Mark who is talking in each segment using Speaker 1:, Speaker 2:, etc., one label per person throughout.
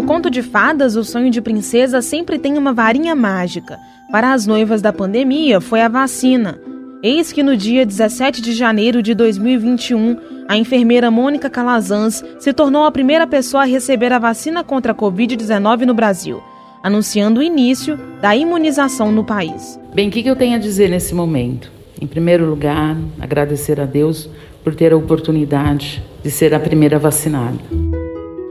Speaker 1: No conto de fadas, o sonho de princesa sempre tem uma varinha mágica. Para as noivas da pandemia, foi a vacina. Eis que no dia 17 de janeiro de 2021, a enfermeira Mônica Calazans se tornou a primeira pessoa a receber a vacina contra a Covid-19 no Brasil, anunciando o início da imunização no país.
Speaker 2: Bem, o que eu tenho a dizer nesse momento? Em primeiro lugar, agradecer a Deus por ter a oportunidade de ser a primeira vacinada.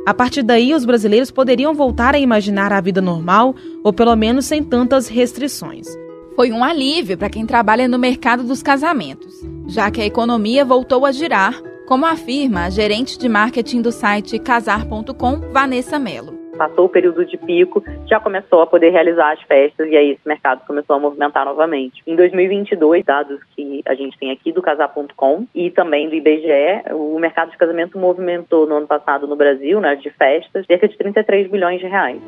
Speaker 1: A partir daí, os brasileiros poderiam voltar a imaginar a vida normal, ou pelo menos sem tantas restrições.
Speaker 3: Foi um alívio para quem trabalha no mercado dos casamentos, já que a economia voltou a girar, como afirma a gerente de marketing do site casar.com, Vanessa Mello
Speaker 4: passou o período de pico, já começou a poder realizar as festas e aí esse mercado começou a movimentar novamente. Em 2022, dados que a gente tem aqui do casar.com e também do IBGE, o mercado de casamento movimentou no ano passado no Brasil, né, de festas, cerca de 33 bilhões de reais.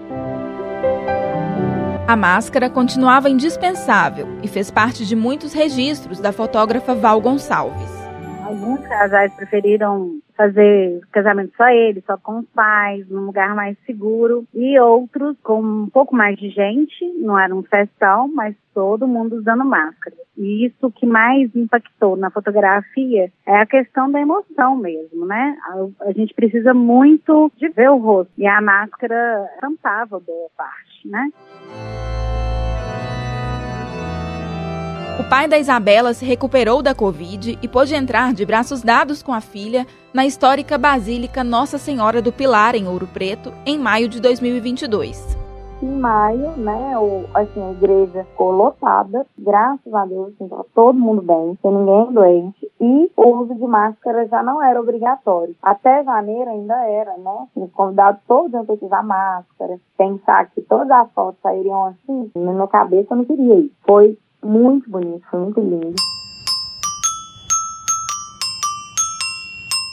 Speaker 3: A máscara continuava indispensável e fez parte de muitos registros da fotógrafa Val Gonçalves.
Speaker 5: Alguns casais preferiram fazer casamento só eles, só com os pais, num lugar mais seguro, e outros com um pouco mais de gente, não era um festão, mas todo mundo usando máscara. E isso que mais impactou na fotografia é a questão da emoção mesmo, né? A, a gente precisa muito de ver o rosto, e a máscara tampava boa parte, né?
Speaker 3: O pai da Isabela se recuperou da Covid e pôde entrar de braços dados com a filha na histórica Basílica Nossa Senhora do Pilar, em Ouro Preto, em maio de 2022
Speaker 6: em maio, né, o, assim, a igreja ficou lotada, graças a Deus, assim, todo mundo bem, sem ninguém doente, e o uso de máscara já não era obrigatório. Até janeiro ainda era, né, os convidados todos iam ter que usar máscara, pensar que todas as fotos sairiam assim, na minha cabeça eu não queria isso. Foi muito bonito, foi muito lindo.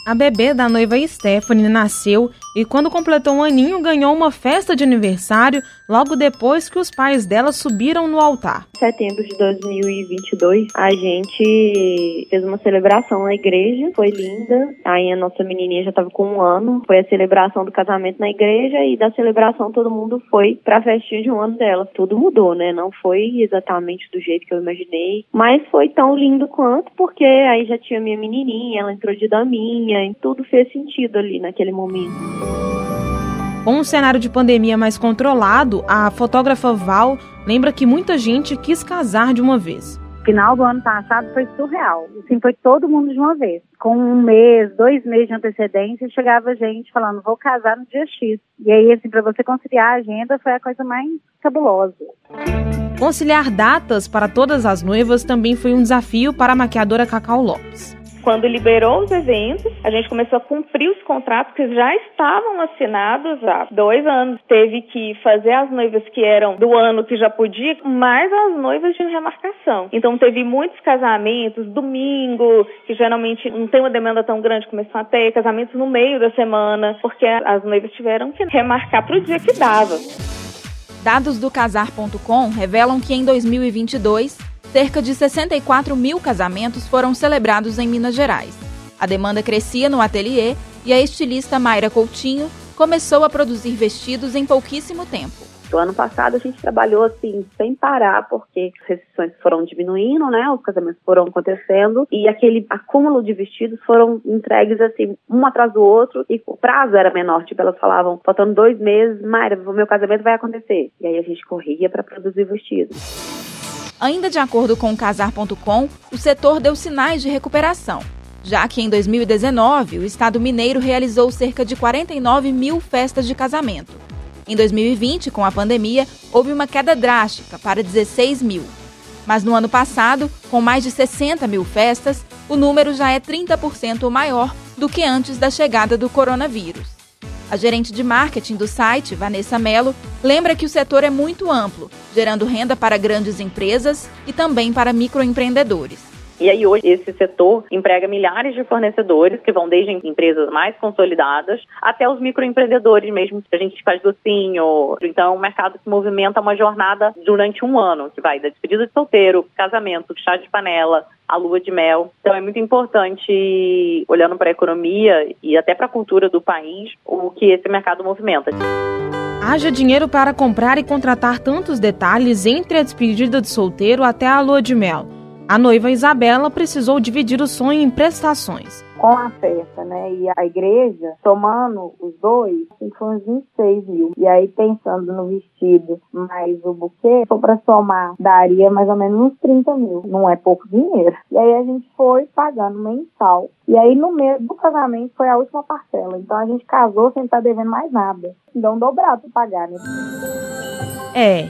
Speaker 1: A bebê da noiva Stephanie nasceu e, quando completou um aninho, ganhou uma festa de aniversário logo depois que os pais dela subiram no altar.
Speaker 7: Em setembro de 2022, a gente fez uma celebração na igreja, foi linda. Aí a nossa menininha já estava com um ano, foi a celebração do casamento na igreja e da celebração todo mundo foi para a festinha de um ano dela. Tudo mudou, né? Não foi exatamente do jeito que eu imaginei, mas foi tão lindo quanto, porque aí já tinha minha menininha, ela entrou de daminha, e tudo fez sentido ali naquele momento.
Speaker 1: Com um cenário de pandemia mais controlado, a fotógrafa Val lembra que muita gente quis casar de uma vez.
Speaker 5: Final do ano passado foi surreal. Assim, foi todo mundo de uma vez. Com um mês, dois meses de antecedência, chegava gente falando, vou casar no dia X. E aí, assim, para você conciliar a agenda foi a coisa mais cabulosa.
Speaker 1: Conciliar datas para todas as noivas também foi um desafio para a maquiadora Cacau Lopes.
Speaker 8: Quando liberou os eventos, a gente começou a cumprir os contratos que já estavam assinados há dois anos. Teve que fazer as noivas que eram do ano que já podia, mais as noivas de remarcação. Então teve muitos casamentos, domingo, que geralmente não tem uma demanda tão grande, começou a ter casamentos no meio da semana, porque as noivas tiveram que remarcar para o dia que dava.
Speaker 3: Dados do casar.com revelam que em 2022 cerca de 64 mil casamentos foram celebrados em Minas Gerais. A demanda crescia no ateliê e a estilista Mayra Coutinho começou a produzir vestidos em pouquíssimo tempo.
Speaker 4: O ano passado a gente trabalhou assim sem parar porque as restrições foram diminuindo, né? Os casamentos foram acontecendo e aquele acúmulo de vestidos foram entregues assim um atrás do outro e o prazo era menor. Tipo elas falavam faltando dois meses, Mayra, o meu casamento vai acontecer. E aí a gente corria para produzir vestidos.
Speaker 3: Ainda de acordo com o Casar.com, o setor deu sinais de recuperação, já que em 2019 o Estado mineiro realizou cerca de 49 mil festas de casamento. Em 2020, com a pandemia, houve uma queda drástica para 16 mil. Mas no ano passado, com mais de 60 mil festas, o número já é 30% maior do que antes da chegada do coronavírus. A gerente de marketing do site, Vanessa Mello, lembra que o setor é muito amplo, gerando renda para grandes empresas e também para microempreendedores.
Speaker 4: E aí hoje esse setor emprega milhares de fornecedores que vão desde empresas mais consolidadas até os microempreendedores mesmo, a gente faz docinho. Então, o mercado se movimenta uma jornada durante um ano, que vai da despedida de solteiro, casamento, chá de panela, a lua de mel. Então é muito importante, olhando para a economia e até para a cultura do país, o que esse mercado movimenta.
Speaker 1: Haja dinheiro para comprar e contratar tantos detalhes entre a despedida de solteiro até a lua de mel. A noiva Isabela precisou dividir o sonho em prestações
Speaker 6: com a festa, né? E a igreja, somando os dois, foi uns 26 mil. E aí, pensando no vestido mais o buquê, foi para somar, daria mais ou menos uns 30 mil. Não é pouco dinheiro. E aí a gente foi pagando mensal. E aí, no meio do casamento, foi a última parcela. Então a gente casou sem estar devendo mais nada. Então, dobrado para pagar, né?
Speaker 1: É,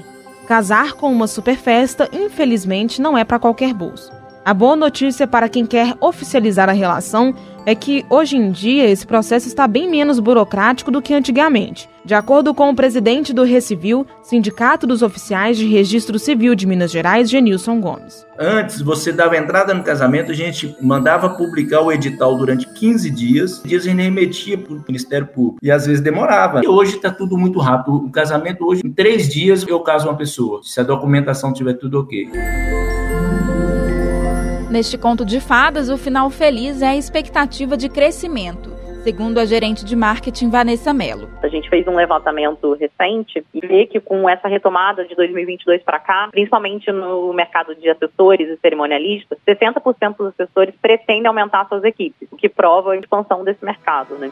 Speaker 1: casar com uma super festa, infelizmente, não é para qualquer bolso. A boa notícia para quem quer oficializar a relação é que hoje em dia esse processo está bem menos burocrático do que antigamente. De acordo com o presidente do Recivil, Sindicato dos Oficiais de Registro Civil de Minas Gerais, Genilson Gomes.
Speaker 9: Antes, você dava entrada no casamento, a gente mandava publicar o edital durante 15 dias, dias a gente remetia para o Ministério Público, e às vezes demorava. E hoje está tudo muito rápido. O casamento hoje, em três dias, eu caso uma pessoa, se a documentação tiver tudo ok.
Speaker 3: Neste conto de fadas, o final feliz é a expectativa de crescimento, segundo a gerente de marketing Vanessa Mello.
Speaker 4: A gente fez um levantamento recente e vê que com essa retomada de 2022 para cá, principalmente no mercado de assessores e cerimonialistas, 60% dos assessores pretendem aumentar suas equipes, o que prova a expansão desse mercado. Né?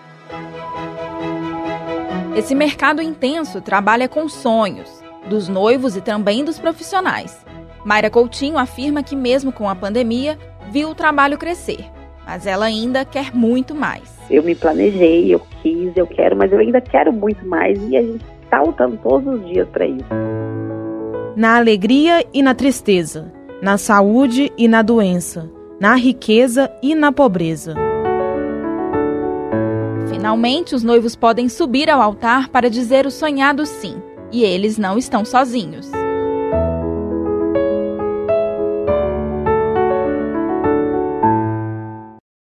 Speaker 3: Esse mercado intenso trabalha com sonhos dos noivos e também dos profissionais. Mayra Coutinho afirma que, mesmo com a pandemia, viu o trabalho crescer, mas ela ainda quer muito mais.
Speaker 10: Eu me planejei, eu quis, eu quero, mas eu ainda quero muito mais e a gente está lutando todos os dias para isso.
Speaker 1: Na alegria e na tristeza, na saúde e na doença, na riqueza e na pobreza.
Speaker 3: Finalmente, os noivos podem subir ao altar para dizer o sonhado sim, e eles não estão sozinhos.